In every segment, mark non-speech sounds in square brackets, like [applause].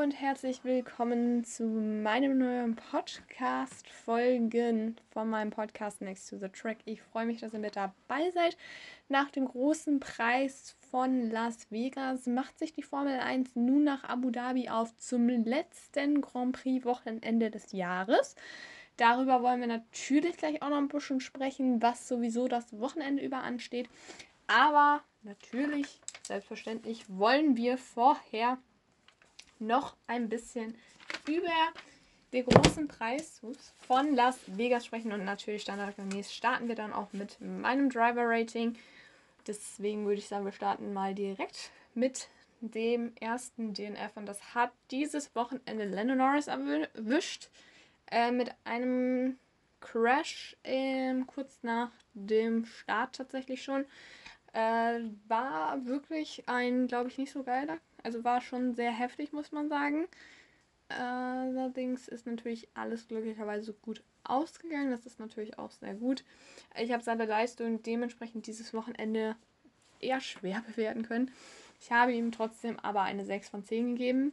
und herzlich willkommen zu meinem neuen Podcast-Folgen von meinem Podcast Next to the Track. Ich freue mich, dass ihr mit dabei seid. Nach dem großen Preis von Las Vegas macht sich die Formel 1 nun nach Abu Dhabi auf zum letzten Grand Prix-Wochenende des Jahres. Darüber wollen wir natürlich gleich auch noch ein bisschen sprechen, was sowieso das Wochenende über ansteht. Aber natürlich, selbstverständlich, wollen wir vorher noch ein bisschen über den großen Preis von Las Vegas sprechen und natürlich standardgemäß starten wir dann auch mit meinem Driver Rating. Deswegen würde ich sagen, wir starten mal direkt mit dem ersten DNF und das hat dieses Wochenende Lennon Norris erwischt äh, mit einem Crash ähm, kurz nach dem Start tatsächlich schon. Äh, war wirklich ein, glaube ich, nicht so geiler also war schon sehr heftig, muss man sagen. Allerdings ist natürlich alles glücklicherweise gut ausgegangen. Das ist natürlich auch sehr gut. Ich habe seine Leistung dementsprechend dieses Wochenende eher schwer [laughs] bewerten können. Ich habe ihm trotzdem aber eine 6 von 10 gegeben,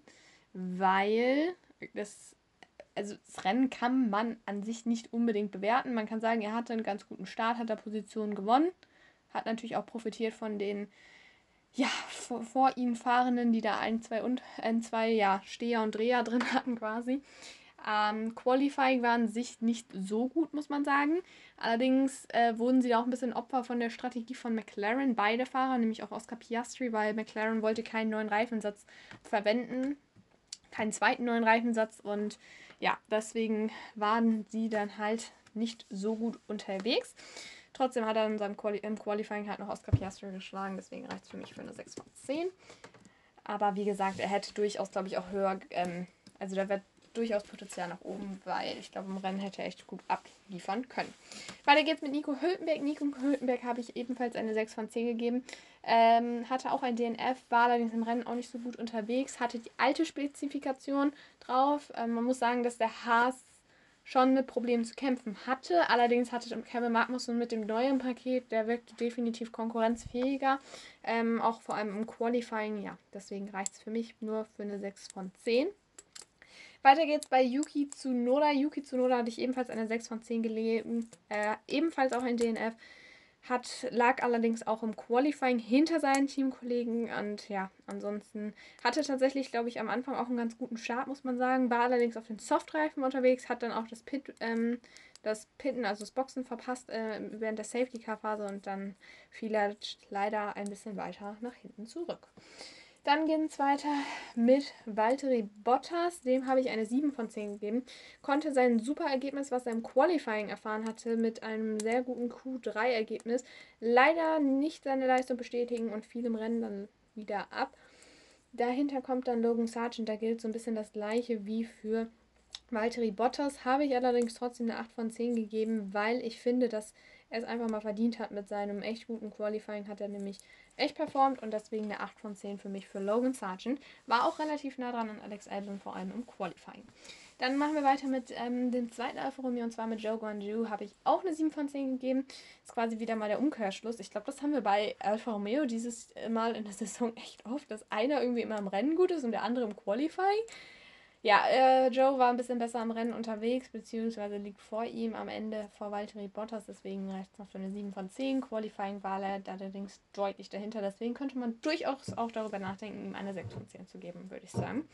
weil das, also das Rennen kann man an sich nicht unbedingt bewerten. Man kann sagen, er hatte einen ganz guten Start, hat er Positionen gewonnen, hat natürlich auch profitiert von den ja, vor, vor ihm Fahrenden, die da ein, zwei und ein, zwei ja, Steher und Dreher [laughs] drin hatten quasi. Ähm, Qualifying war an sich nicht so gut, muss man sagen. Allerdings äh, wurden sie auch ein bisschen Opfer von der Strategie von McLaren, beide Fahrer, nämlich auch Oscar Piastri, weil McLaren wollte keinen neuen Reifensatz verwenden, keinen zweiten neuen Reifensatz und ja, deswegen waren sie dann halt nicht so gut unterwegs. Trotzdem hat er in seinem Quali im Qualifying halt noch Oscar Piastri geschlagen, deswegen reicht es für mich für eine 6 von 10. Aber wie gesagt, er hätte durchaus, glaube ich, auch höher, ähm, also da wird durchaus Potenzial nach oben, weil ich glaube, im Rennen hätte er echt gut abliefern können. Weiter geht's mit Nico Hülkenberg. Nico Hülkenberg habe ich ebenfalls eine 6 von 10 gegeben. Ähm, hatte auch ein DNF, war allerdings im Rennen auch nicht so gut unterwegs, hatte die alte Spezifikation drauf. Ähm, man muss sagen, dass der Haas schon mit Problemen zu kämpfen hatte. Allerdings hatte Kevin Magnussen mit dem neuen Paket, der wirkte definitiv konkurrenzfähiger. Ähm, auch vor allem im Qualifying, ja. Deswegen reicht es für mich nur für eine 6 von 10. Weiter geht's bei Yuki Tsunoda. Yuki Tsunoda hatte ich ebenfalls eine 6 von 10 gelegen. Äh, ebenfalls auch ein DNF. Hat, lag allerdings auch im Qualifying hinter seinen Teamkollegen und ja, ansonsten hatte tatsächlich, glaube ich, am Anfang auch einen ganz guten Start, muss man sagen. War allerdings auf den Softreifen unterwegs, hat dann auch das Pit, ähm, das Pitten, also das Boxen verpasst äh, während der Safety-Car-Phase und dann fiel er leider ein bisschen weiter nach hinten zurück. Dann geht es weiter mit Valtteri Bottas. Dem habe ich eine 7 von 10 gegeben. Konnte sein super Ergebnis, was er im Qualifying erfahren hatte, mit einem sehr guten Q3-Ergebnis, leider nicht seine Leistung bestätigen und fiel im Rennen dann wieder ab. Dahinter kommt dann Logan Sargent. Da gilt so ein bisschen das gleiche wie für Valtteri Bottas. Habe ich allerdings trotzdem eine 8 von 10 gegeben, weil ich finde, dass es einfach mal verdient hat mit seinem echt guten Qualifying. Hat er nämlich echt performt und deswegen eine 8 von 10 für mich für Logan Sargent. War auch relativ nah dran an Alex Albon, vor allem im Qualifying. Dann machen wir weiter mit ähm, dem zweiten Alfa Romeo und zwar mit Joe Guanju. Habe ich auch eine 7 von 10 gegeben. Ist quasi wieder mal der Umkehrschluss. Ich glaube, das haben wir bei Alfa Romeo dieses Mal in der Saison echt oft, dass einer irgendwie immer im Rennen gut ist und der andere im Qualifying. Ja, äh, Joe war ein bisschen besser am Rennen unterwegs, beziehungsweise liegt vor ihm am Ende vor Valtteri Bottas, deswegen reicht es noch für eine 7 von 10. Qualifying war er allerdings deutlich dahinter, deswegen könnte man durchaus auch darüber nachdenken, ihm eine 6 von 10 zu geben, würde ich sagen.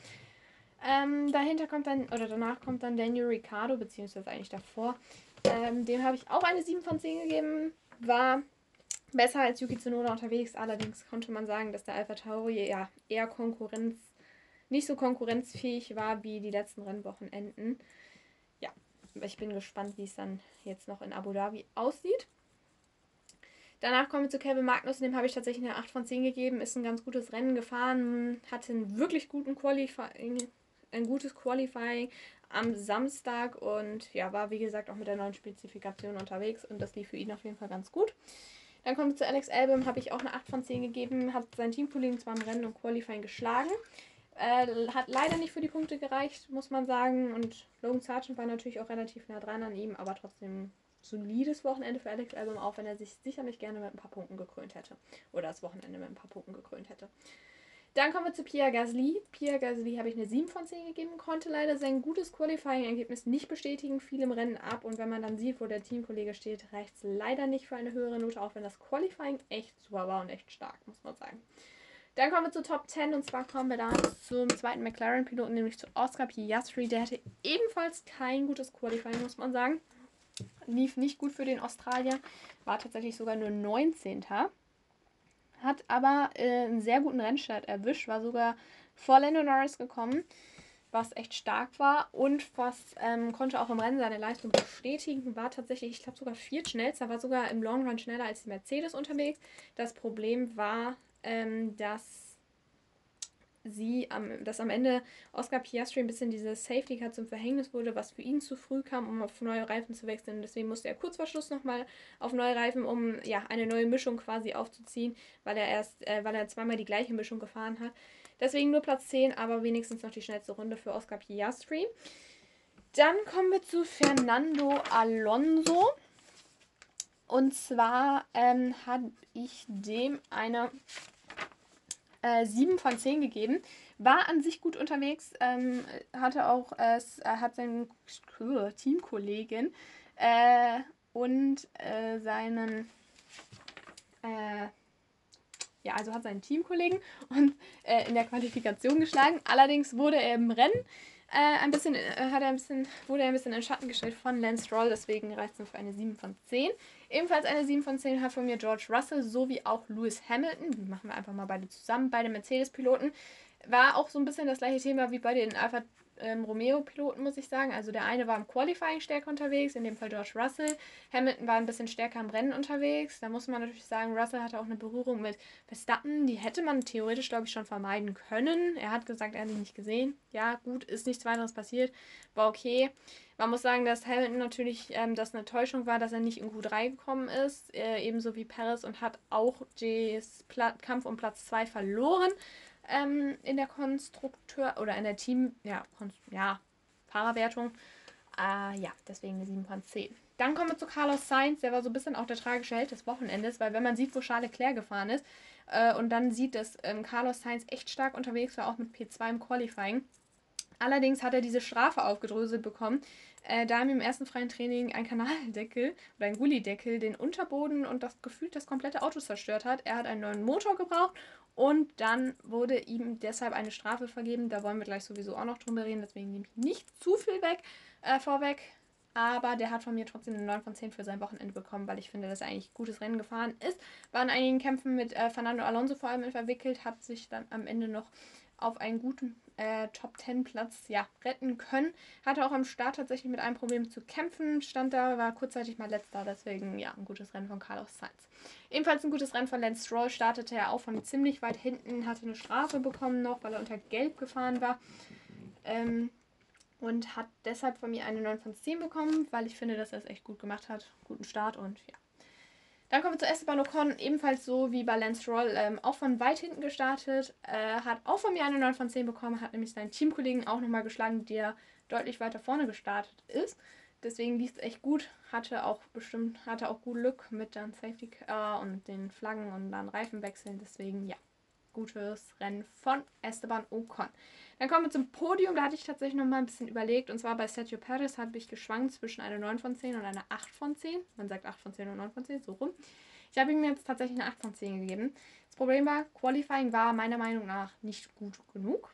Ähm, dahinter kommt dann, oder danach kommt dann Daniel Ricciardo, beziehungsweise eigentlich davor. Ähm, dem habe ich auch eine 7 von 10 gegeben. War besser als Yuki Tsunoda unterwegs, allerdings konnte man sagen, dass der Alpha Tauri ja eher Konkurrenz nicht so konkurrenzfähig war wie die letzten Rennwochenenden. Ja, ich bin gespannt, wie es dann jetzt noch in Abu Dhabi aussieht. Danach kommen wir zu Kevin Magnussen, dem habe ich tatsächlich eine 8 von 10 gegeben, ist ein ganz gutes Rennen gefahren, hatte einen wirklich guten Qualifying, ein gutes Qualifying am Samstag. Und ja, war wie gesagt auch mit der neuen Spezifikation unterwegs. Und das lief für ihn auf jeden Fall ganz gut. Dann kommt es zu Alex Album, habe ich auch eine 8 von 10 gegeben, hat seinen Teamkollegen zwar im Rennen und Qualifying geschlagen, äh, hat leider nicht für die Punkte gereicht, muss man sagen. Und Logan Sargent war natürlich auch relativ nah dran an ihm, aber trotzdem solides Wochenende für Alex Album, auch wenn er sich sicherlich gerne mit ein paar Punkten gekrönt hätte. Oder das Wochenende mit ein paar Punkten gekrönt hätte. Dann kommen wir zu Pierre Gasly. Pierre Gasly habe ich eine 7 von 10 gegeben, konnte leider sein gutes Qualifying-Ergebnis nicht bestätigen, fiel im Rennen ab und wenn man dann sieht, wo der Teamkollege steht, reicht es leider nicht für eine höhere Note, auch wenn das Qualifying echt super war und echt stark, muss man sagen. Dann kommen wir zur Top 10 und zwar kommen wir da zum zweiten McLaren-Piloten, nämlich zu Oscar Piastri. Der hatte ebenfalls kein gutes Qualifying, muss man sagen. Lief nicht gut für den Australier, war tatsächlich sogar nur 19 hat aber äh, einen sehr guten Rennstart erwischt, war sogar vor Lando Norris gekommen, was echt stark war und was ähm, konnte auch im Rennen seine Leistung bestätigen, war tatsächlich, ich glaube sogar viert schnellster, war sogar im Long Run schneller als die Mercedes unterwegs. Das Problem war, ähm, dass sie am, dass am Ende Oscar Piastri ein bisschen dieses Safety Car zum Verhängnis wurde, was für ihn zu früh kam, um auf neue Reifen zu wechseln. Deswegen musste er kurz vor Schluss nochmal auf neue Reifen, um ja eine neue Mischung quasi aufzuziehen, weil er erst, äh, weil er zweimal die gleiche Mischung gefahren hat. Deswegen nur Platz 10, aber wenigstens noch die schnellste Runde für Oscar Piastri. Dann kommen wir zu Fernando Alonso. Und zwar ähm, habe ich dem eine äh, 7 von 10 gegeben. War an sich gut unterwegs, ähm, hatte auch, äh, hat seinen Teamkollegen äh, und äh, seinen, äh, ja, also hat seinen Teamkollegen und äh, in der Qualifikation geschlagen. Allerdings wurde er im Rennen äh, ein bisschen, äh, hat er ein bisschen, wurde er ein bisschen in Schatten gestellt von Lance Stroll, deswegen reicht es nur für eine 7 von 10. Ebenfalls eine 7 von 10 hat von mir George Russell sowie auch Lewis Hamilton. Die machen wir einfach mal beide zusammen, beide Mercedes-Piloten. War auch so ein bisschen das gleiche Thema wie bei den Alpha ähm, Romeo-Piloten, muss ich sagen. Also der eine war im Qualifying stärker unterwegs, in dem Fall George Russell. Hamilton war ein bisschen stärker im Rennen unterwegs. Da muss man natürlich sagen, Russell hatte auch eine Berührung mit Verstappen. Die hätte man theoretisch, glaube ich, schon vermeiden können. Er hat gesagt, er hat sie nicht gesehen. Ja, gut, ist nichts weiteres passiert. War okay. Man muss sagen, dass Hamilton natürlich ähm, das eine Täuschung war, dass er nicht in Q3 gekommen ist, äh, ebenso wie Paris und hat auch Gs Kampf um Platz 2 verloren ähm, in der Konstrukteur oder in der Team, ja, ja Fahrerwertung. Äh, ja, deswegen eine 7 von 10. Dann kommen wir zu Carlos Sainz, der war so ein bisschen auch der tragische Held des Wochenendes, weil wenn man sieht, wo Charles Leclerc gefahren ist äh, und dann sieht, dass ähm, Carlos Sainz echt stark unterwegs war, auch mit P2 im Qualifying. Allerdings hat er diese Strafe aufgedröselt bekommen, äh, da ihm im ersten freien Training ein Kanaldeckel oder ein Gullideckel den Unterboden und das Gefühl das komplette Auto zerstört hat. Er hat einen neuen Motor gebraucht und dann wurde ihm deshalb eine Strafe vergeben. Da wollen wir gleich sowieso auch noch drüber reden, deswegen nehme ich nicht zu viel weg, äh, vorweg. Aber der hat von mir trotzdem eine 9 von 10 für sein Wochenende bekommen, weil ich finde, dass er eigentlich gutes Rennen gefahren ist. War in einigen Kämpfen mit äh, Fernando Alonso vor allem verwickelt, hat sich dann am Ende noch auf einen guten äh, Top 10 Platz ja, retten können. Hatte auch am Start tatsächlich mit einem Problem zu kämpfen, stand da, war kurzzeitig mal letzter, deswegen ja, ein gutes Rennen von Carlos Sainz. Ebenfalls ein gutes Rennen von Lance Stroll, startete er auch von ziemlich weit hinten, hatte eine Strafe bekommen noch, weil er unter Gelb gefahren war. Ähm, und hat deshalb von mir eine 9 von 10 bekommen, weil ich finde, dass er es echt gut gemacht hat. Guten Start und ja, dann kommen wir zu Esteban Ocon, ebenfalls so wie bei Lance Roll, ähm, auch von weit hinten gestartet. Äh, hat auch von mir eine 9 von 10 bekommen, hat nämlich seinen Teamkollegen auch nochmal geschlagen, der deutlich weiter vorne gestartet ist. Deswegen lief es echt gut. Hatte auch bestimmt, hatte auch gut Glück mit dann Safety Car und den Flaggen und dann Reifenwechseln. Deswegen ja, gutes Rennen von Esteban Ocon. Dann kommen wir zum Podium. Da hatte ich tatsächlich noch mal ein bisschen überlegt. Und zwar bei Sergio Perez habe ich geschwankt zwischen einer 9 von 10 und einer 8 von 10. Man sagt 8 von 10 und 9 von 10, so rum. Ich habe ihm jetzt tatsächlich eine 8 von 10 gegeben. Das Problem war, Qualifying war meiner Meinung nach nicht gut genug.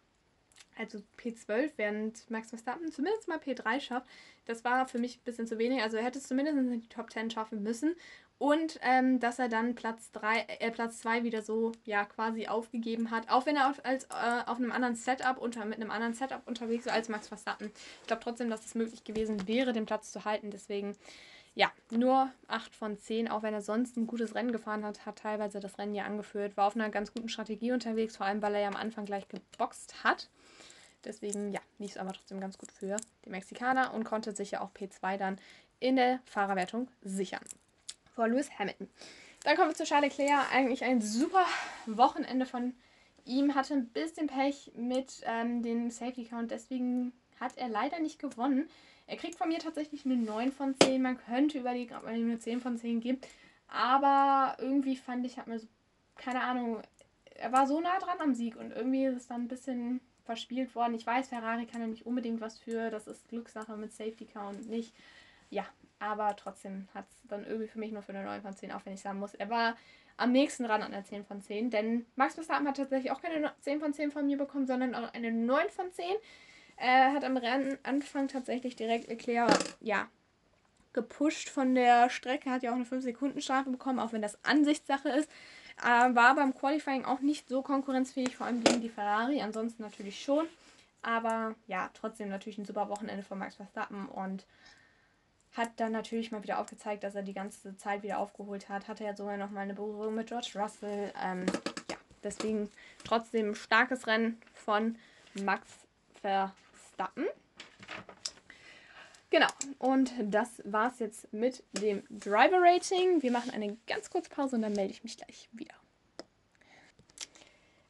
Also P12, während Max Verstappen zumindest mal P3 schafft. Das war für mich ein bisschen zu wenig. Also er hätte es zumindest in die Top 10 schaffen müssen. Und ähm, dass er dann Platz 3, äh, Platz 2 wieder so ja quasi aufgegeben hat. Auch wenn er auf, als, äh, auf einem anderen Setup unter, mit einem anderen Setup unterwegs war als Max Verstappen. Ich glaube trotzdem, dass es möglich gewesen wäre, den Platz zu halten. Deswegen, ja, nur 8 von 10, auch wenn er sonst ein gutes Rennen gefahren hat, hat teilweise das Rennen ja angeführt, war auf einer ganz guten Strategie unterwegs, vor allem weil er ja am Anfang gleich geboxt hat. Deswegen, ja, lief es aber trotzdem ganz gut für die Mexikaner und konnte sich ja auch P2 dann in der Fahrerwertung sichern vor Lewis Hamilton. Dann kommen wir zu Charles Leclerc. Eigentlich ein super Wochenende von ihm. Hatte ein bisschen Pech mit ähm, dem Safety Count, deswegen hat er leider nicht gewonnen. Er kriegt von mir tatsächlich eine 9 von 10. Man könnte überlegen, ob man ihm eine 10 von 10 gibt. Aber irgendwie fand ich, hat mir so, keine Ahnung, er war so nah dran am Sieg und irgendwie ist es dann ein bisschen verspielt worden. Ich weiß, Ferrari kann nicht unbedingt was für, das ist Glückssache mit Safety Car und nicht. Ja, aber trotzdem hat es dann irgendwie für mich nur für eine 9 von 10, auch wenn ich sagen muss, er war am nächsten ran an der 10 von 10, denn Max Verstappen hat tatsächlich auch keine 10 von 10 von mir bekommen, sondern auch eine 9 von 10. Er hat am Rennanfang tatsächlich direkt Leclerc, ja, gepusht von der Strecke, hat ja auch eine 5-Sekunden-Strafe bekommen, auch wenn das Ansichtssache ist. Äh, war beim Qualifying auch nicht so konkurrenzfähig, vor allem gegen die Ferrari, ansonsten natürlich schon. Aber ja, trotzdem natürlich ein super Wochenende von Max Verstappen und hat dann natürlich mal wieder aufgezeigt, dass er die ganze Zeit wieder aufgeholt hat. Hatte ja sogar noch mal eine Berührung mit George Russell. Ähm, ja, deswegen trotzdem starkes Rennen von Max Verstappen. Genau, und das war's jetzt mit dem Driver Rating. Wir machen eine ganz kurze Pause und dann melde ich mich gleich wieder.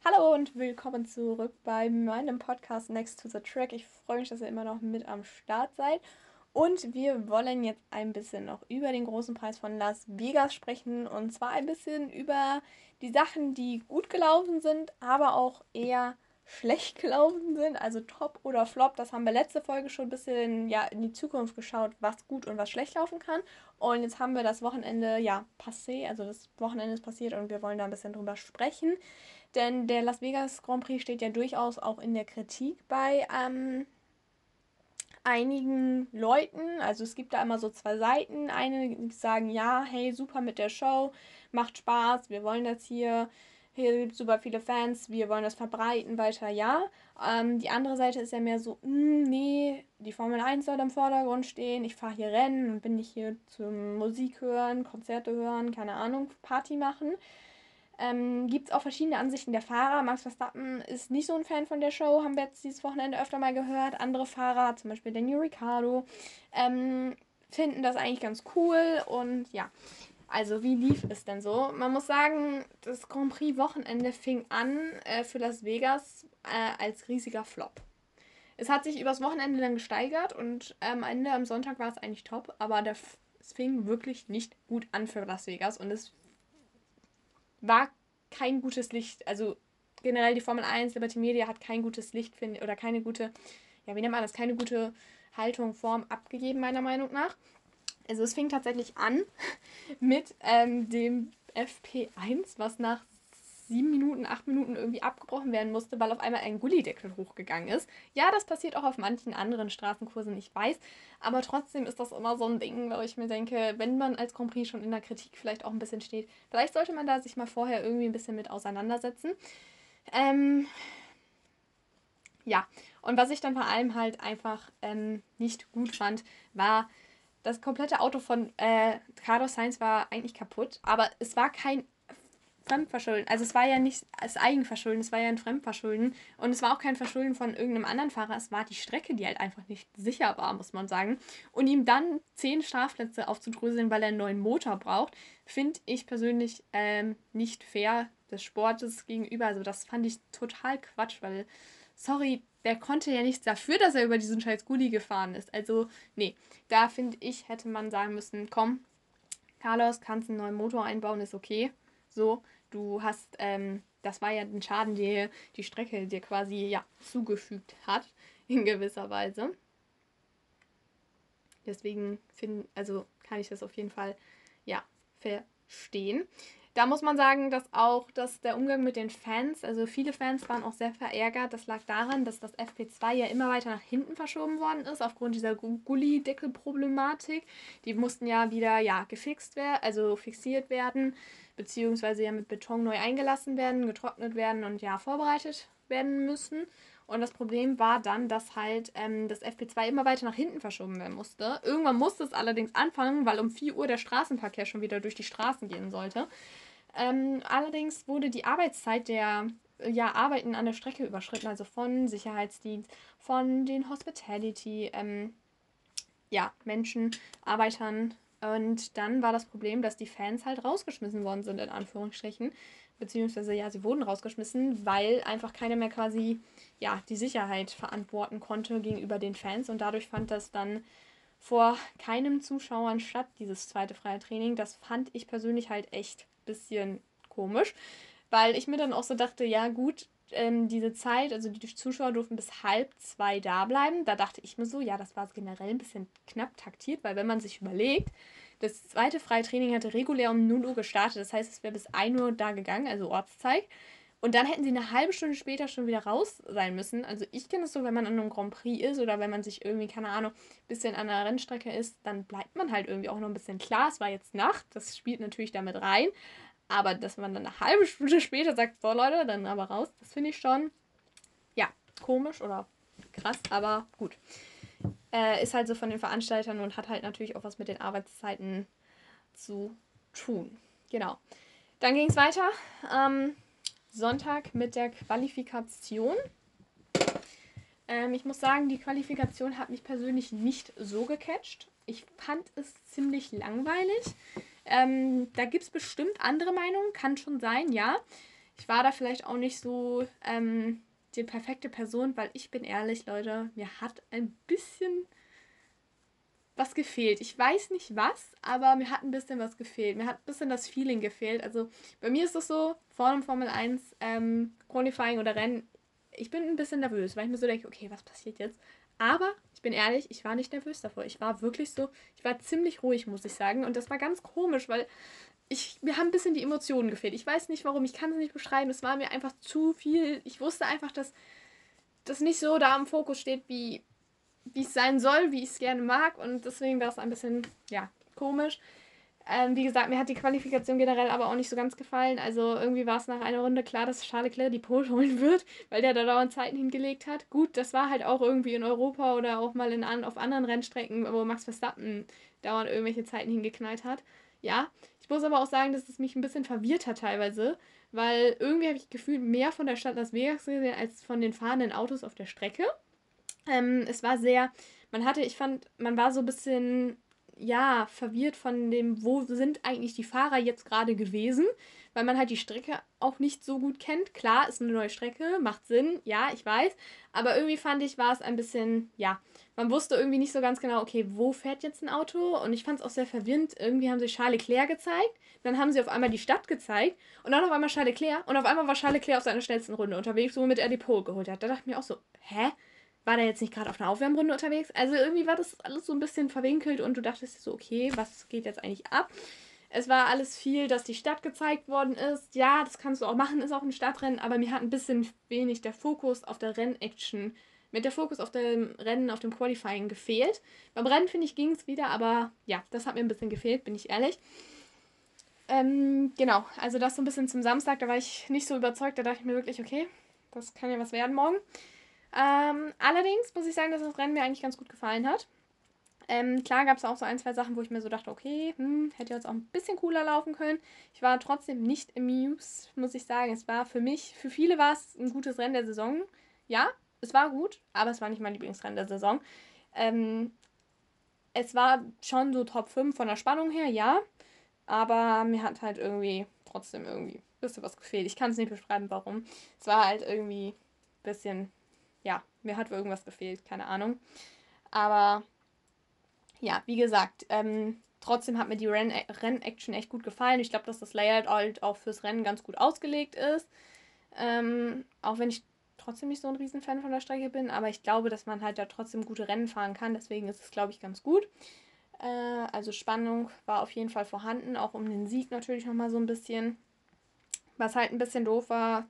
Hallo und willkommen zurück bei meinem Podcast Next to the Track. Ich freue mich, dass ihr immer noch mit am Start seid. Und wir wollen jetzt ein bisschen noch über den großen Preis von Las Vegas sprechen. Und zwar ein bisschen über die Sachen, die gut gelaufen sind, aber auch eher schlecht gelaufen sind, also Top oder Flop. Das haben wir letzte Folge schon ein bisschen ja, in die Zukunft geschaut, was gut und was schlecht laufen kann. Und jetzt haben wir das Wochenende ja passé, also das Wochenende ist passiert und wir wollen da ein bisschen drüber sprechen. Denn der Las Vegas Grand Prix steht ja durchaus auch in der Kritik bei ähm, einigen Leuten. Also es gibt da immer so zwei Seiten. Eine die sagen, ja, hey, super mit der Show, macht Spaß, wir wollen das hier hier gibt es super viele Fans, wir wollen das verbreiten, weiter ja. Ähm, die andere Seite ist ja mehr so, mh, hm, nee, die Formel 1 soll im Vordergrund stehen, ich fahre hier Rennen und bin nicht hier zum Musik hören, Konzerte hören, keine Ahnung, Party machen. Ähm, Gibt es auch verschiedene Ansichten der Fahrer. Max Verstappen ist nicht so ein Fan von der Show, haben wir jetzt dieses Wochenende öfter mal gehört. Andere Fahrer, zum Beispiel Daniel Ricciardo, ähm, finden das eigentlich ganz cool und ja. Also, wie lief es denn so? Man muss sagen, das Grand Prix-Wochenende fing an äh, für Las Vegas äh, als riesiger Flop. Es hat sich übers Wochenende dann gesteigert und am Ende am Sonntag war es eigentlich top, aber der, es fing wirklich nicht gut an für Las Vegas und es war kein gutes Licht. Also generell die Formel 1, Liberty Media hat kein gutes Licht find, oder keine gute, ja, wie nennt man das, keine gute Haltung, Form abgegeben, meiner Meinung nach. Also es fing tatsächlich an [laughs] mit ähm, dem FP1, was nach sieben Minuten, acht Minuten irgendwie abgebrochen werden musste, weil auf einmal ein Gullideckel hochgegangen ist. Ja, das passiert auch auf manchen anderen Straßenkursen, ich weiß. Aber trotzdem ist das immer so ein Ding, wo ich mir denke, wenn man als Grand Prix schon in der Kritik vielleicht auch ein bisschen steht, vielleicht sollte man da sich mal vorher irgendwie ein bisschen mit auseinandersetzen. Ähm, ja, und was ich dann vor allem halt einfach ähm, nicht gut fand, war, das komplette Auto von äh, Carlos Sainz war eigentlich kaputt, aber es war kein Fremdverschulden. Also es war ja nicht das Eigenverschulden, es war ja ein Fremdverschulden. Und es war auch kein Verschulden von irgendeinem anderen Fahrer. Es war die Strecke, die halt einfach nicht sicher war, muss man sagen. Und ihm dann zehn Strafplätze aufzudröseln, weil er einen neuen Motor braucht, finde ich persönlich ähm, nicht fair des Sportes gegenüber. Also das fand ich total Quatsch, weil, sorry, der konnte ja nichts dafür, dass er über diesen scheiß Gully gefahren ist. Also, nee, da finde ich, hätte man sagen müssen, komm, Carlos, kannst einen neuen Motor einbauen, ist okay. So, du hast, ähm, das war ja ein Schaden, der die Strecke dir quasi, ja, zugefügt hat, in gewisser Weise. Deswegen find, also kann ich das auf jeden Fall, ja, verstehen. Da muss man sagen, dass auch dass der Umgang mit den Fans, also viele Fans waren auch sehr verärgert. Das lag daran, dass das FP2 ja immer weiter nach hinten verschoben worden ist, aufgrund dieser Gullideckel-Problematik. Die mussten ja wieder ja, gefixt werden, also fixiert werden, beziehungsweise ja mit Beton neu eingelassen werden, getrocknet werden und ja vorbereitet werden müssen. Und das Problem war dann, dass halt ähm, das FP2 immer weiter nach hinten verschoben werden musste. Irgendwann musste es allerdings anfangen, weil um 4 Uhr der Straßenverkehr schon wieder durch die Straßen gehen sollte. Ähm, allerdings wurde die Arbeitszeit der ja, Arbeiten an der Strecke überschritten, also von Sicherheitsdienst, von den Hospitality, ähm, ja, Menschen, Arbeitern. Und dann war das Problem, dass die Fans halt rausgeschmissen worden sind, in Anführungsstrichen. Beziehungsweise, ja, sie wurden rausgeschmissen, weil einfach keiner mehr quasi, ja, die Sicherheit verantworten konnte gegenüber den Fans. Und dadurch fand das dann vor keinem Zuschauern statt, dieses zweite freie Training. Das fand ich persönlich halt echt bisschen komisch. weil ich mir dann auch so dachte, ja gut, ähm, diese Zeit, also die Zuschauer durften bis halb zwei da bleiben. Da dachte ich mir so, ja, das war generell ein bisschen knapp taktiert, weil wenn man sich überlegt, das zweite Freitraining hatte regulär um 0 Uhr gestartet. Das heißt, es wäre bis 1 Uhr da gegangen, also Ortszeit. Und dann hätten sie eine halbe Stunde später schon wieder raus sein müssen. Also ich kenne es so, wenn man an einem Grand Prix ist oder wenn man sich irgendwie, keine Ahnung, ein bisschen an einer Rennstrecke ist, dann bleibt man halt irgendwie auch noch ein bisschen klar. Es war jetzt Nacht, das spielt natürlich damit rein. Aber dass man dann eine halbe Stunde später sagt, so Leute, dann aber raus, das finde ich schon, ja, komisch oder krass, aber gut. Äh, ist halt so von den Veranstaltern und hat halt natürlich auch was mit den Arbeitszeiten zu tun. Genau. Dann ging es weiter. Ähm, Sonntag mit der Qualifikation. Ähm, ich muss sagen, die Qualifikation hat mich persönlich nicht so gecatcht. Ich fand es ziemlich langweilig. Ähm, da gibt es bestimmt andere Meinungen, kann schon sein, ja. Ich war da vielleicht auch nicht so ähm, die perfekte Person, weil ich bin ehrlich, Leute, mir hat ein bisschen was gefehlt. Ich weiß nicht was, aber mir hat ein bisschen was gefehlt. Mir hat ein bisschen das Feeling gefehlt. Also bei mir ist es so, vor dem Formel 1 ähm, Qualifying oder Rennen, ich bin ein bisschen nervös, weil ich mir so denke, okay, was passiert jetzt? Aber ich bin ehrlich, ich war nicht nervös davor. Ich war wirklich so, ich war ziemlich ruhig, muss ich sagen. Und das war ganz komisch, weil ich, mir haben ein bisschen die Emotionen gefehlt. Ich weiß nicht warum, ich kann es nicht beschreiben. Es war mir einfach zu viel. Ich wusste einfach, dass das nicht so da im Fokus steht, wie wie es sein soll, wie ich es gerne mag. Und deswegen war es ein bisschen, ja, komisch. Ähm, wie gesagt, mir hat die Qualifikation generell aber auch nicht so ganz gefallen. Also irgendwie war es nach einer Runde klar, dass Charles Leclerc die Pole holen wird, weil der da dauernd Zeiten hingelegt hat. Gut, das war halt auch irgendwie in Europa oder auch mal in, auf anderen Rennstrecken, wo Max Verstappen dauernd irgendwelche Zeiten hingeknallt hat. Ja, ich muss aber auch sagen, dass es mich ein bisschen verwirrt hat teilweise, weil irgendwie habe ich gefühlt mehr von der Stadt Las Vegas gesehen als von den fahrenden Autos auf der Strecke. Ähm, es war sehr, man hatte, ich fand, man war so ein bisschen, ja, verwirrt von dem, wo sind eigentlich die Fahrer jetzt gerade gewesen, weil man halt die Strecke auch nicht so gut kennt. Klar, ist eine neue Strecke, macht Sinn, ja, ich weiß, aber irgendwie fand ich, war es ein bisschen, ja, man wusste irgendwie nicht so ganz genau, okay, wo fährt jetzt ein Auto? Und ich fand es auch sehr verwirrend. Irgendwie haben sie Charles Leclerc gezeigt, dann haben sie auf einmal die Stadt gezeigt und dann auf einmal Charles Leclerc und auf einmal war Charles Leclerc auf seiner schnellsten Runde unterwegs, womit er die Pole geholt hat. Da dachte ich mir auch so, hä? War der jetzt nicht gerade auf einer Aufwärmrunde unterwegs? Also irgendwie war das alles so ein bisschen verwinkelt und du dachtest so, okay, was geht jetzt eigentlich ab? Es war alles viel, dass die Stadt gezeigt worden ist. Ja, das kannst du auch machen, ist auch ein Stadtrennen, aber mir hat ein bisschen wenig der Fokus auf der Rennaction, mit der Fokus auf dem Rennen, auf dem Qualifying gefehlt. Beim Rennen, finde ich, ging es wieder, aber ja, das hat mir ein bisschen gefehlt, bin ich ehrlich. Ähm, genau, also das so ein bisschen zum Samstag, da war ich nicht so überzeugt, da dachte ich mir wirklich, okay, das kann ja was werden morgen. Ähm, allerdings muss ich sagen, dass das Rennen mir eigentlich ganz gut gefallen hat. Ähm, klar gab es auch so ein, zwei Sachen, wo ich mir so dachte, okay, hm, hätte jetzt auch ein bisschen cooler laufen können. Ich war trotzdem nicht amused, muss ich sagen. Es war für mich, für viele war es ein gutes Rennen der Saison. Ja, es war gut, aber es war nicht mein Lieblingsrennen der Saison. Ähm, es war schon so Top 5 von der Spannung her, ja. Aber mir hat halt irgendwie trotzdem irgendwie ein bisschen was gefehlt. Ich kann es nicht beschreiben, warum. Es war halt irgendwie ein bisschen ja, mir hat irgendwas gefehlt, keine Ahnung. Aber ja, wie gesagt, ähm, trotzdem hat mir die Renn-Action echt gut gefallen. Ich glaube, dass das Layout halt auch fürs Rennen ganz gut ausgelegt ist. Ähm, auch wenn ich trotzdem nicht so ein Riesenfan von der Strecke bin, aber ich glaube, dass man halt da trotzdem gute Rennen fahren kann. Deswegen ist es, glaube ich, ganz gut. Äh, also Spannung war auf jeden Fall vorhanden, auch um den Sieg natürlich nochmal so ein bisschen. Was halt ein bisschen doof war,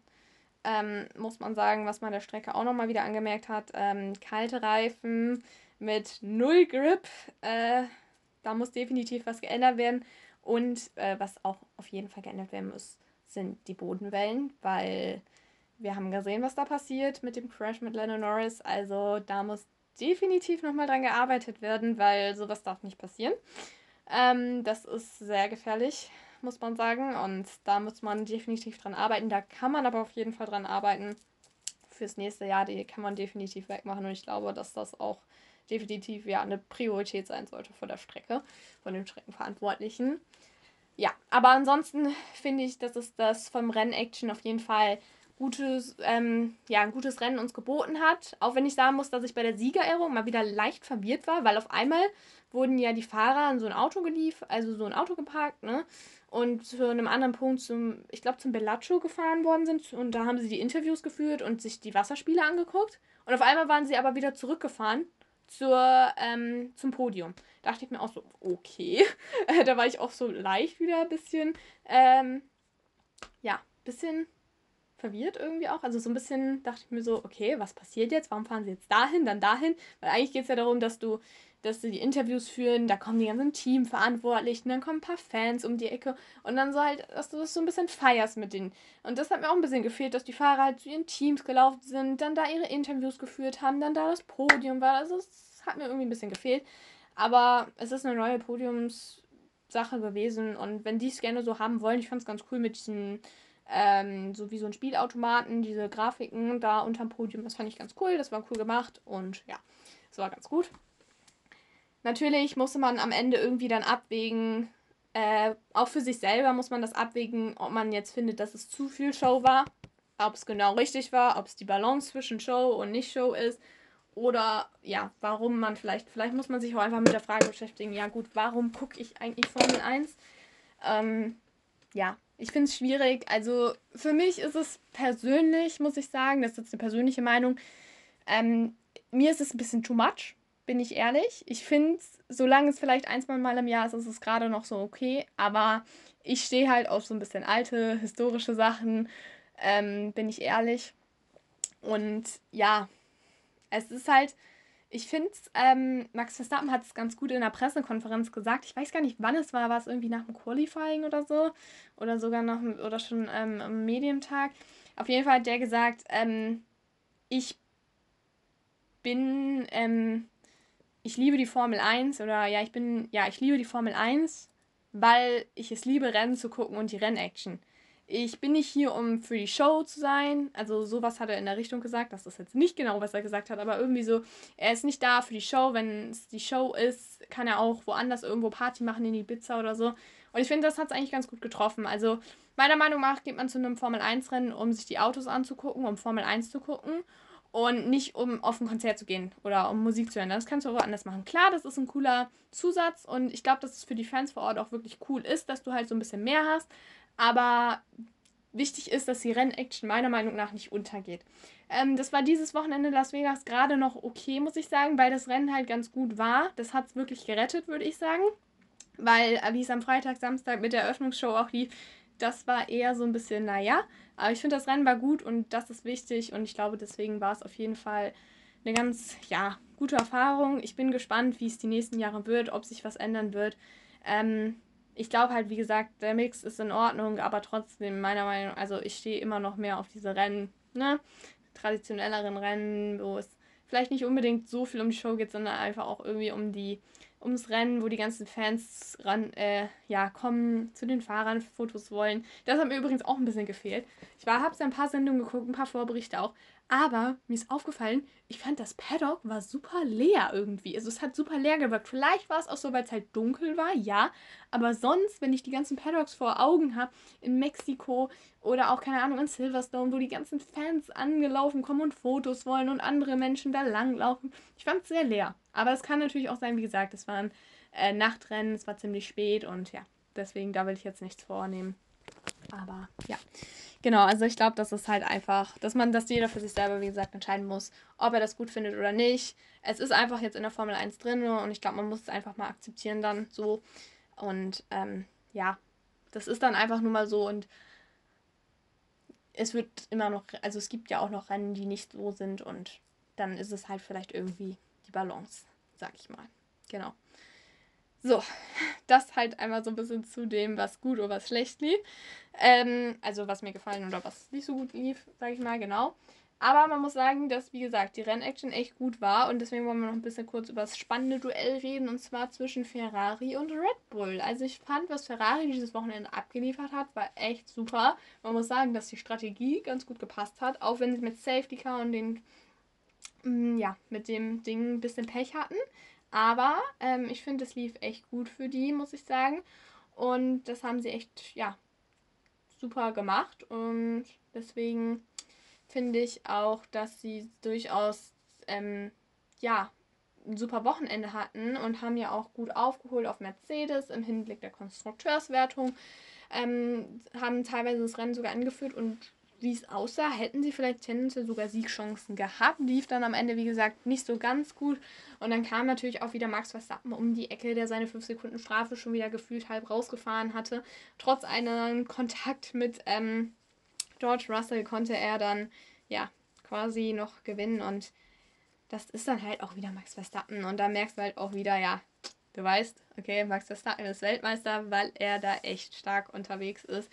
ähm, muss man sagen, was man der Strecke auch nochmal wieder angemerkt hat. Ähm, kalte Reifen mit null Grip. Äh, da muss definitiv was geändert werden. Und äh, was auch auf jeden Fall geändert werden muss, sind die Bodenwellen, weil wir haben gesehen, was da passiert mit dem Crash mit Lennon Norris. Also da muss definitiv nochmal dran gearbeitet werden, weil sowas darf nicht passieren. Ähm, das ist sehr gefährlich muss man sagen. Und da muss man definitiv dran arbeiten. Da kann man aber auf jeden Fall dran arbeiten. Fürs nächste Jahr, die kann man definitiv wegmachen. Und ich glaube, dass das auch definitiv ja eine Priorität sein sollte von der Strecke, von den Streckenverantwortlichen. Ja, aber ansonsten finde ich, dass es das vom Rennaction auf jeden Fall gutes, ähm, ja, ein gutes Rennen uns geboten hat. Auch wenn ich sagen muss, dass ich bei der Siegerehrung mal wieder leicht verwirrt war, weil auf einmal wurden ja die Fahrer in so ein Auto geliefert, also so ein Auto geparkt, ne? Und zu einem anderen Punkt zum, ich glaube, zum Bellaccio gefahren worden sind. Und da haben sie die Interviews geführt und sich die Wasserspiele angeguckt. Und auf einmal waren sie aber wieder zurückgefahren zur, ähm, zum Podium. Da dachte ich mir auch so, okay. [laughs] da war ich auch so leicht wieder ein bisschen, ähm, ja, bisschen verwirrt irgendwie auch. Also so ein bisschen dachte ich mir so, okay, was passiert jetzt? Warum fahren sie jetzt dahin, dann dahin? Weil eigentlich geht es ja darum, dass du, dass sie die Interviews führen, da kommen die ganzen Teamverantwortlichen, dann kommen ein paar Fans um die Ecke und dann so halt, dass du das so ein bisschen feierst mit denen. Und das hat mir auch ein bisschen gefehlt, dass die Fahrer halt zu ihren Teams gelaufen sind, dann da ihre Interviews geführt haben, dann da das Podium war. Also es hat mir irgendwie ein bisschen gefehlt. Aber es ist eine neue Podiumssache gewesen und wenn die es gerne so haben wollen, ich fand es ganz cool mit diesen ähm, so wie so ein Spielautomaten, diese Grafiken da unterm Podium. Das fand ich ganz cool, das war cool gemacht und ja, das war ganz gut. Natürlich musste man am Ende irgendwie dann abwägen, äh, auch für sich selber muss man das abwägen, ob man jetzt findet, dass es zu viel Show war, ob es genau richtig war, ob es die Balance zwischen Show und Nicht-Show ist oder ja, warum man vielleicht, vielleicht muss man sich auch einfach mit der Frage beschäftigen, ja gut, warum gucke ich eigentlich Formel 1? Ähm, ja, ich finde es schwierig. Also für mich ist es persönlich, muss ich sagen, das ist jetzt eine persönliche Meinung, ähm, mir ist es ein bisschen too much, bin ich ehrlich. Ich finde solange es vielleicht ein, zwei Mal im Jahr ist, ist es gerade noch so okay. Aber ich stehe halt auf so ein bisschen alte, historische Sachen, ähm, bin ich ehrlich. Und ja, es ist halt, ich finde, ähm, Max Verstappen hat es ganz gut in der Pressekonferenz gesagt. Ich weiß gar nicht, wann es war. War es irgendwie nach dem Qualifying oder so? Oder sogar noch oder schon ähm, am Medientag. Auf jeden Fall hat der gesagt, ähm, ich bin, ähm, ich liebe die Formel 1 oder ja, ich bin, ja, ich liebe die Formel 1, weil ich es liebe, Rennen zu gucken und die Rennaction ich bin nicht hier, um für die Show zu sein. Also sowas hat er in der Richtung gesagt. Das ist jetzt nicht genau, was er gesagt hat, aber irgendwie so, er ist nicht da für die Show. Wenn es die Show ist, kann er auch woanders irgendwo Party machen in die Pizza oder so. Und ich finde, das hat es eigentlich ganz gut getroffen. Also meiner Meinung nach geht man zu einem Formel-1-Rennen, um sich die Autos anzugucken, um Formel 1 zu gucken und nicht um auf ein Konzert zu gehen oder um Musik zu hören. Das kannst du auch woanders machen. Klar, das ist ein cooler Zusatz und ich glaube, dass es für die Fans vor Ort auch wirklich cool ist, dass du halt so ein bisschen mehr hast. Aber wichtig ist, dass die Rennaction meiner Meinung nach nicht untergeht. Ähm, das war dieses Wochenende in Las Vegas gerade noch okay, muss ich sagen, weil das Rennen halt ganz gut war. Das hat es wirklich gerettet, würde ich sagen. Weil, äh, wie es am Freitag, Samstag mit der Eröffnungsshow auch lief, das war eher so ein bisschen, naja. Aber ich finde, das Rennen war gut und das ist wichtig und ich glaube, deswegen war es auf jeden Fall eine ganz, ja, gute Erfahrung. Ich bin gespannt, wie es die nächsten Jahre wird, ob sich was ändern wird. Ähm, ich glaube halt, wie gesagt, der Mix ist in Ordnung, aber trotzdem, meiner Meinung nach, also ich stehe immer noch mehr auf diese Rennen, ne? Traditionelleren Rennen, wo es vielleicht nicht unbedingt so viel um die Show geht, sondern einfach auch irgendwie um die, ums Rennen, wo die ganzen Fans ran, äh, ja, kommen, zu den Fahrern Fotos wollen. Das hat mir übrigens auch ein bisschen gefehlt. Ich war, hab's ein paar Sendungen geguckt, ein paar Vorberichte auch, aber mir ist aufgefallen, ich fand das Paddock war super leer irgendwie. Also es hat super leer gewirkt. Vielleicht war es auch so, weil es halt dunkel war, ja. Aber sonst, wenn ich die ganzen Paddocks vor Augen habe, in Mexiko oder auch, keine Ahnung, in Silverstone, wo die ganzen Fans angelaufen kommen und Fotos wollen und andere Menschen da langlaufen. Ich fand es sehr leer. Aber es kann natürlich auch sein, wie gesagt, es waren äh, Nachtrennen, es war ziemlich spät und ja, deswegen, da will ich jetzt nichts vornehmen. Aber ja. Genau, also ich glaube, das ist halt einfach, dass man, dass jeder für sich selber, wie gesagt, entscheiden muss, ob er das gut findet oder nicht. Es ist einfach jetzt in der Formel 1 drin und ich glaube, man muss es einfach mal akzeptieren dann so. Und ähm, ja, das ist dann einfach nur mal so und es wird immer noch, also es gibt ja auch noch Rennen, die nicht so sind und dann ist es halt vielleicht irgendwie die Balance, sag ich mal. Genau. So, [laughs] das halt einmal so ein bisschen zu dem, was gut oder was schlecht lief. Ähm, also was mir gefallen oder was nicht so gut lief, sag ich mal, genau. Aber man muss sagen, dass, wie gesagt, die Rennaction echt gut war und deswegen wollen wir noch ein bisschen kurz über das spannende Duell reden und zwar zwischen Ferrari und Red Bull. Also ich fand, was Ferrari dieses Wochenende abgeliefert hat, war echt super. Man muss sagen, dass die Strategie ganz gut gepasst hat, auch wenn sie mit Safety Car und den, mm, ja, mit dem Ding ein bisschen Pech hatten. Aber ähm, ich finde, es lief echt gut für die, muss ich sagen. Und das haben sie echt, ja, super gemacht. Und deswegen, finde ich auch, dass sie durchaus ähm, ja, ein super Wochenende hatten und haben ja auch gut aufgeholt auf Mercedes im Hinblick der Konstrukteurswertung. Ähm, haben teilweise das Rennen sogar angeführt und wie es aussah, hätten sie vielleicht tendenziell sogar Siegchancen gehabt. Lief dann am Ende, wie gesagt, nicht so ganz gut. Und dann kam natürlich auch wieder Max Verstappen um die Ecke, der seine 5 Sekunden Strafe schon wieder gefühlt halb rausgefahren hatte. Trotz einem Kontakt mit ähm, George Russell konnte er dann ja quasi noch gewinnen und das ist dann halt auch wieder Max Verstappen. Und da merkst du halt auch wieder, ja, du weißt, okay, Max Verstappen ist Weltmeister, weil er da echt stark unterwegs ist.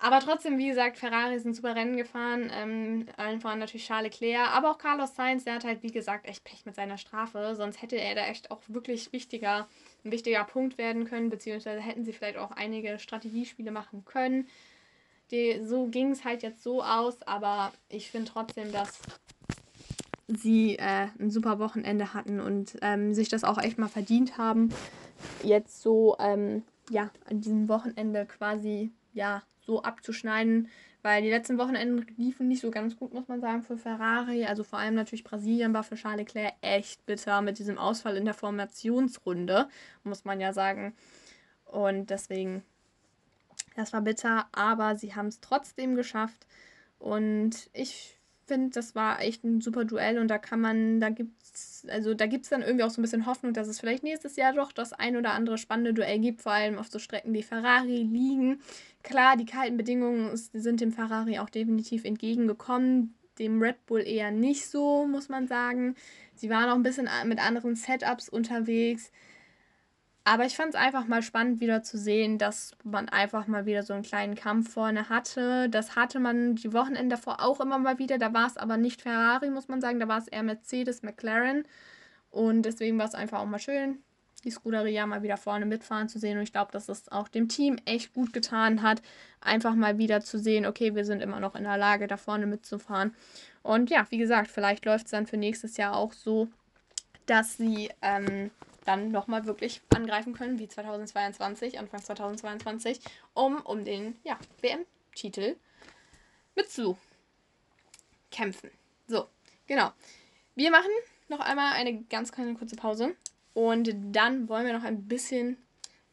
Aber trotzdem, wie gesagt, Ferrari sind super Rennen gefahren. Ähm, allen voran natürlich Charles Leclerc, aber auch Carlos Sainz, der hat halt, wie gesagt, echt Pech mit seiner Strafe. Sonst hätte er da echt auch wirklich wichtiger, ein wichtiger Punkt werden können, beziehungsweise hätten sie vielleicht auch einige Strategiespiele machen können. Die, so ging es halt jetzt so aus, aber ich finde trotzdem, dass sie äh, ein super Wochenende hatten und ähm, sich das auch echt mal verdient haben, jetzt so ähm, ja an diesem Wochenende quasi ja so abzuschneiden, weil die letzten Wochenenden liefen nicht so ganz gut, muss man sagen, für Ferrari. Also vor allem natürlich Brasilien war für Charles Leclerc echt bitter mit diesem Ausfall in der Formationsrunde, muss man ja sagen. Und deswegen, das war bitter, aber sie haben es trotzdem geschafft. Und ich finde, das war echt ein super Duell und da kann man, da gibt's, also da gibt es dann irgendwie auch so ein bisschen Hoffnung, dass es vielleicht nächstes Jahr doch das ein oder andere spannende Duell gibt, vor allem auf so Strecken, die Ferrari liegen. Klar, die kalten Bedingungen sind dem Ferrari auch definitiv entgegengekommen, dem Red Bull eher nicht so, muss man sagen. Sie waren auch ein bisschen mit anderen Setups unterwegs. Aber ich fand es einfach mal spannend wieder zu sehen, dass man einfach mal wieder so einen kleinen Kampf vorne hatte. Das hatte man die Wochenende davor auch immer mal wieder. Da war es aber nicht Ferrari, muss man sagen. Da war es eher Mercedes, McLaren. Und deswegen war es einfach auch mal schön, die Scuderia mal wieder vorne mitfahren zu sehen. Und ich glaube, dass es auch dem Team echt gut getan hat, einfach mal wieder zu sehen, okay, wir sind immer noch in der Lage, da vorne mitzufahren. Und ja, wie gesagt, vielleicht läuft es dann für nächstes Jahr auch so, dass sie ähm, dann nochmal wirklich angreifen können, wie 2022, Anfang 2022, um, um den ja, WM-Titel mitzukämpfen. So, genau. Wir machen noch einmal eine ganz kleine kurze Pause und dann wollen wir noch ein bisschen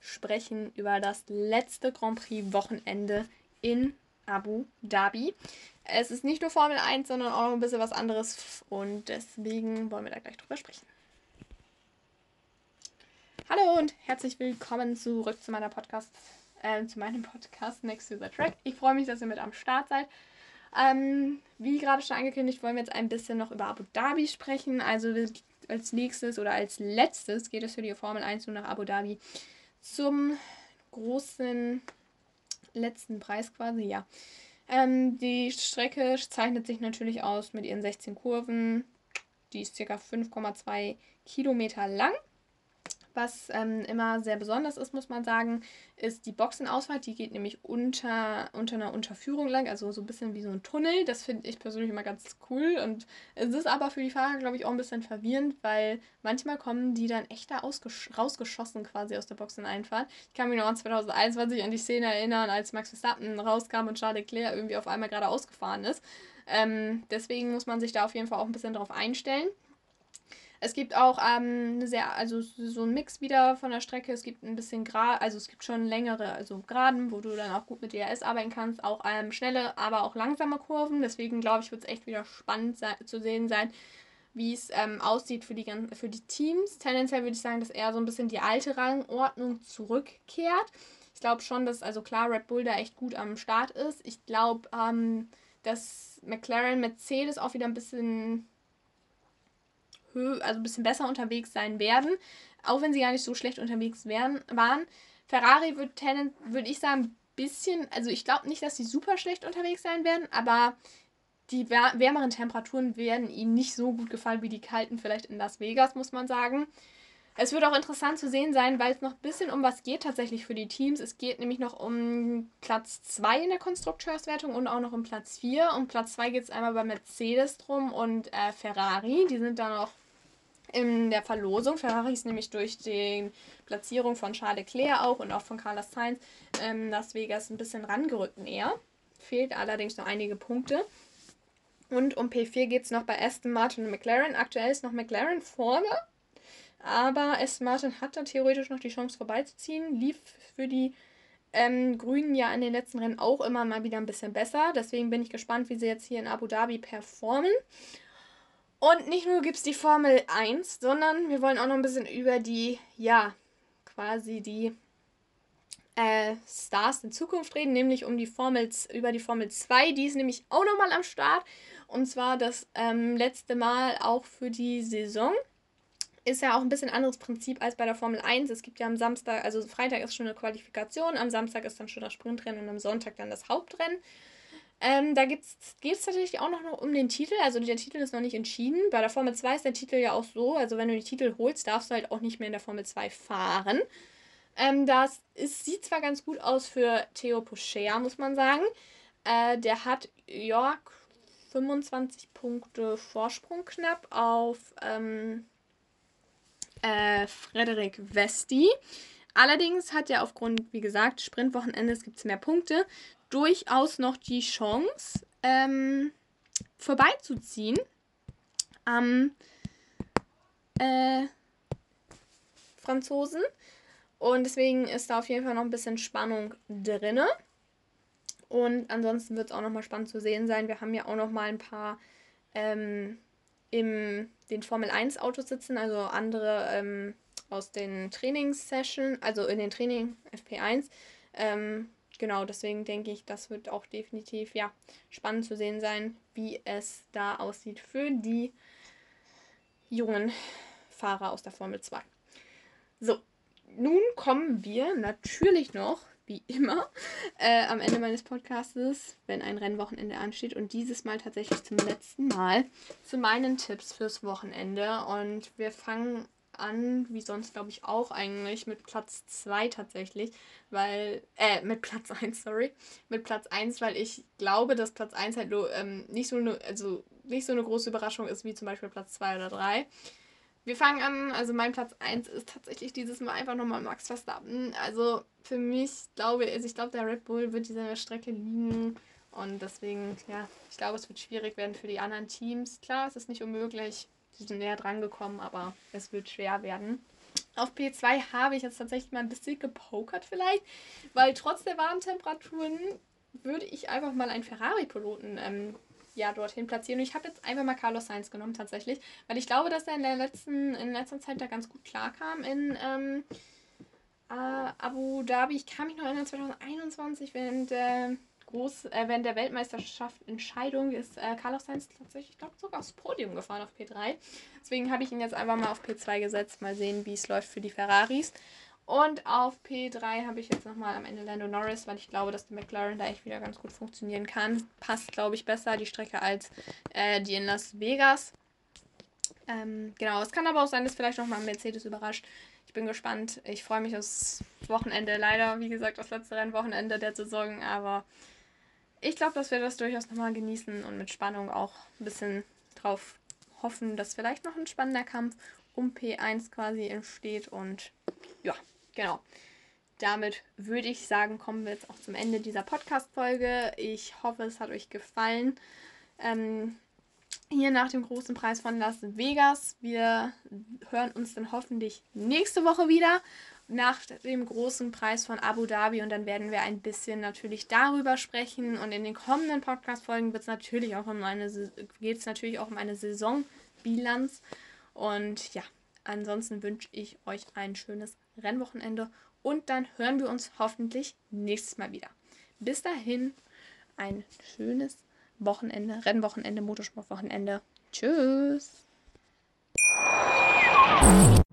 sprechen über das letzte Grand Prix-Wochenende in Abu Dhabi. Es ist nicht nur Formel 1, sondern auch ein bisschen was anderes und deswegen wollen wir da gleich drüber sprechen. Hallo und herzlich willkommen zurück zu meiner Podcast, äh, zu meinem Podcast Next to the Track. Ich freue mich, dass ihr mit am Start seid. Ähm, wie gerade schon angekündigt, wollen wir jetzt ein bisschen noch über Abu Dhabi sprechen. Also als nächstes oder als letztes geht es für die Formel 1 nur nach Abu Dhabi zum großen letzten Preis quasi, ja. Ähm, die Strecke zeichnet sich natürlich aus mit ihren 16 Kurven. Die ist ca. 5,2 Kilometer lang. Was ähm, immer sehr besonders ist, muss man sagen, ist die Boxenausfahrt. Die geht nämlich unter, unter einer Unterführung lang, also so ein bisschen wie so ein Tunnel. Das finde ich persönlich immer ganz cool. Und es ist aber für die Fahrer, glaube ich, auch ein bisschen verwirrend, weil manchmal kommen die dann echt da rausgeschossen quasi aus der Boxeneinfahrt. Ich kann mich noch an 2021 an die Szene erinnern, als Max Verstappen rauskam und Charles Leclerc irgendwie auf einmal gerade ausgefahren ist. Ähm, deswegen muss man sich da auf jeden Fall auch ein bisschen drauf einstellen. Es gibt auch ähm, sehr, also so ein Mix wieder von der Strecke. Es gibt ein bisschen gerade, also es gibt schon längere, also Geraden, wo du dann auch gut mit DRS arbeiten kannst. Auch ähm, schnelle, aber auch langsame Kurven. Deswegen glaube ich, wird es echt wieder spannend zu sehen sein, wie es ähm, aussieht für die, für die Teams. Tendenziell würde ich sagen, dass eher so ein bisschen die alte Rangordnung zurückkehrt. Ich glaube schon, dass, also klar, Red Bull da echt gut am Start ist. Ich glaube, ähm, dass McLaren, Mercedes auch wieder ein bisschen also ein bisschen besser unterwegs sein werden, auch wenn sie gar nicht so schlecht unterwegs wären, waren. Ferrari wird würde ich sagen, ein bisschen, also ich glaube nicht, dass sie super schlecht unterwegs sein werden, aber die wärmeren Temperaturen werden ihnen nicht so gut gefallen wie die kalten vielleicht in Las Vegas, muss man sagen. Es wird auch interessant zu sehen sein, weil es noch ein bisschen um was geht tatsächlich für die Teams. Es geht nämlich noch um Platz 2 in der Konstrukteurswertung und auch noch um Platz 4. Um Platz 2 geht es einmal bei Mercedes drum und äh, Ferrari. Die sind da noch in der Verlosung. Ferrari ist nämlich durch die Platzierung von Charles Leclerc auch und auch von Carlos Sainz ähm, Las Vegas ein bisschen rangerückt näher. Fehlt allerdings noch einige Punkte. Und um P4 geht es noch bei Aston Martin und McLaren. Aktuell ist noch McLaren vorne. Aber Aston Martin hat da theoretisch noch die Chance vorbeizuziehen. Lief für die ähm, Grünen ja in den letzten Rennen auch immer mal wieder ein bisschen besser. Deswegen bin ich gespannt, wie sie jetzt hier in Abu Dhabi performen. Und nicht nur gibt es die Formel 1, sondern wir wollen auch noch ein bisschen über die, ja, quasi die äh, Stars in Zukunft reden, nämlich um die Formel, über die Formel 2. Die ist nämlich auch nochmal am Start. Und zwar das ähm, letzte Mal auch für die Saison. Ist ja auch ein bisschen anderes Prinzip als bei der Formel 1. Es gibt ja am Samstag, also Freitag ist schon eine Qualifikation, am Samstag ist dann schon das Sprintrennen und am Sonntag dann das Hauptrennen. Ähm, da geht es tatsächlich auch noch um den Titel. Also der Titel ist noch nicht entschieden. Bei der Formel 2 ist der Titel ja auch so. Also wenn du den Titel holst, darfst du halt auch nicht mehr in der Formel 2 fahren. Ähm, das ist, sieht zwar ganz gut aus für Theo Pocher, muss man sagen. Äh, der hat York 25 Punkte Vorsprung knapp auf ähm, äh, Frederik Vesti. Allerdings hat er aufgrund, wie gesagt, Sprintwochenendes gibt es mehr Punkte, durchaus noch die Chance, ähm, vorbeizuziehen am äh, Franzosen. Und deswegen ist da auf jeden Fall noch ein bisschen Spannung drin. Und ansonsten wird es auch nochmal spannend zu sehen sein. Wir haben ja auch nochmal ein paar ähm, in den Formel 1 Autos sitzen, also andere ähm, aus den Trainingssessions, also in den Training FP1. Ähm, genau, deswegen denke ich, das wird auch definitiv ja spannend zu sehen sein, wie es da aussieht für die jungen Fahrer aus der Formel 2. So, nun kommen wir natürlich noch wie immer, äh, am Ende meines Podcastes, wenn ein Rennwochenende ansteht. Und dieses Mal tatsächlich zum letzten Mal zu meinen Tipps fürs Wochenende. Und wir fangen an, wie sonst glaube ich auch eigentlich, mit Platz 2 tatsächlich, weil, äh, mit Platz [laughs] 1, sorry, mit Platz 1, weil ich glaube, dass Platz 1 halt nur, ähm, nicht so eine, also nicht so eine große Überraschung ist wie zum Beispiel Platz 2 oder 3. Wir fangen an, also mein Platz 1 ist tatsächlich dieses Mal einfach nochmal Max Verstappen. Also für mich glaube also ich, glaube der Red Bull wird diese Strecke liegen und deswegen, ja, ich glaube, es wird schwierig werden für die anderen Teams. Klar, es ist nicht unmöglich, sie sind näher dran gekommen, aber es wird schwer werden. Auf P2 habe ich jetzt tatsächlich mal ein bisschen gepokert vielleicht, weil trotz der warmen Temperaturen würde ich einfach mal einen Ferrari-Piloten ähm, ja, dorthin platzieren. Und ich habe jetzt einfach mal Carlos Sainz genommen, tatsächlich, weil ich glaube, dass er in der letzten, in letzter Zeit da ganz gut klarkam in ähm, äh, Abu Dhabi. Ich kann mich noch erinnern, 2021, während der, Groß, äh, während der Weltmeisterschaft Entscheidung ist äh, Carlos Sainz tatsächlich, ich glaube, sogar aufs Podium gefahren auf P3. Deswegen habe ich ihn jetzt einfach mal auf P2 gesetzt. Mal sehen, wie es läuft für die Ferraris. Und auf P3 habe ich jetzt nochmal am Ende Lando Norris, weil ich glaube, dass der McLaren da echt wieder ganz gut funktionieren kann. Passt, glaube ich, besser die Strecke als äh, die in Las Vegas. Ähm, genau, es kann aber auch sein, dass vielleicht nochmal Mercedes überrascht. Ich bin gespannt. Ich freue mich aufs Wochenende. Leider, wie gesagt, das letzte Rennwochenende der Saison. Aber ich glaube, dass wir das durchaus nochmal genießen und mit Spannung auch ein bisschen drauf hoffen, dass vielleicht noch ein spannender Kampf um P1 quasi entsteht. Und ja, Genau. Damit würde ich sagen, kommen wir jetzt auch zum Ende dieser Podcast-Folge. Ich hoffe, es hat euch gefallen. Ähm, hier nach dem großen Preis von Las Vegas. Wir hören uns dann hoffentlich nächste Woche wieder nach dem großen Preis von Abu Dhabi und dann werden wir ein bisschen natürlich darüber sprechen und in den kommenden Podcast-Folgen wird es natürlich auch um eine geht es natürlich auch um eine Saisonbilanz und ja, ansonsten wünsche ich euch ein schönes Rennwochenende und dann hören wir uns hoffentlich nächstes Mal wieder. Bis dahin ein schönes Wochenende, Rennwochenende, Motorsportwochenende. Tschüss.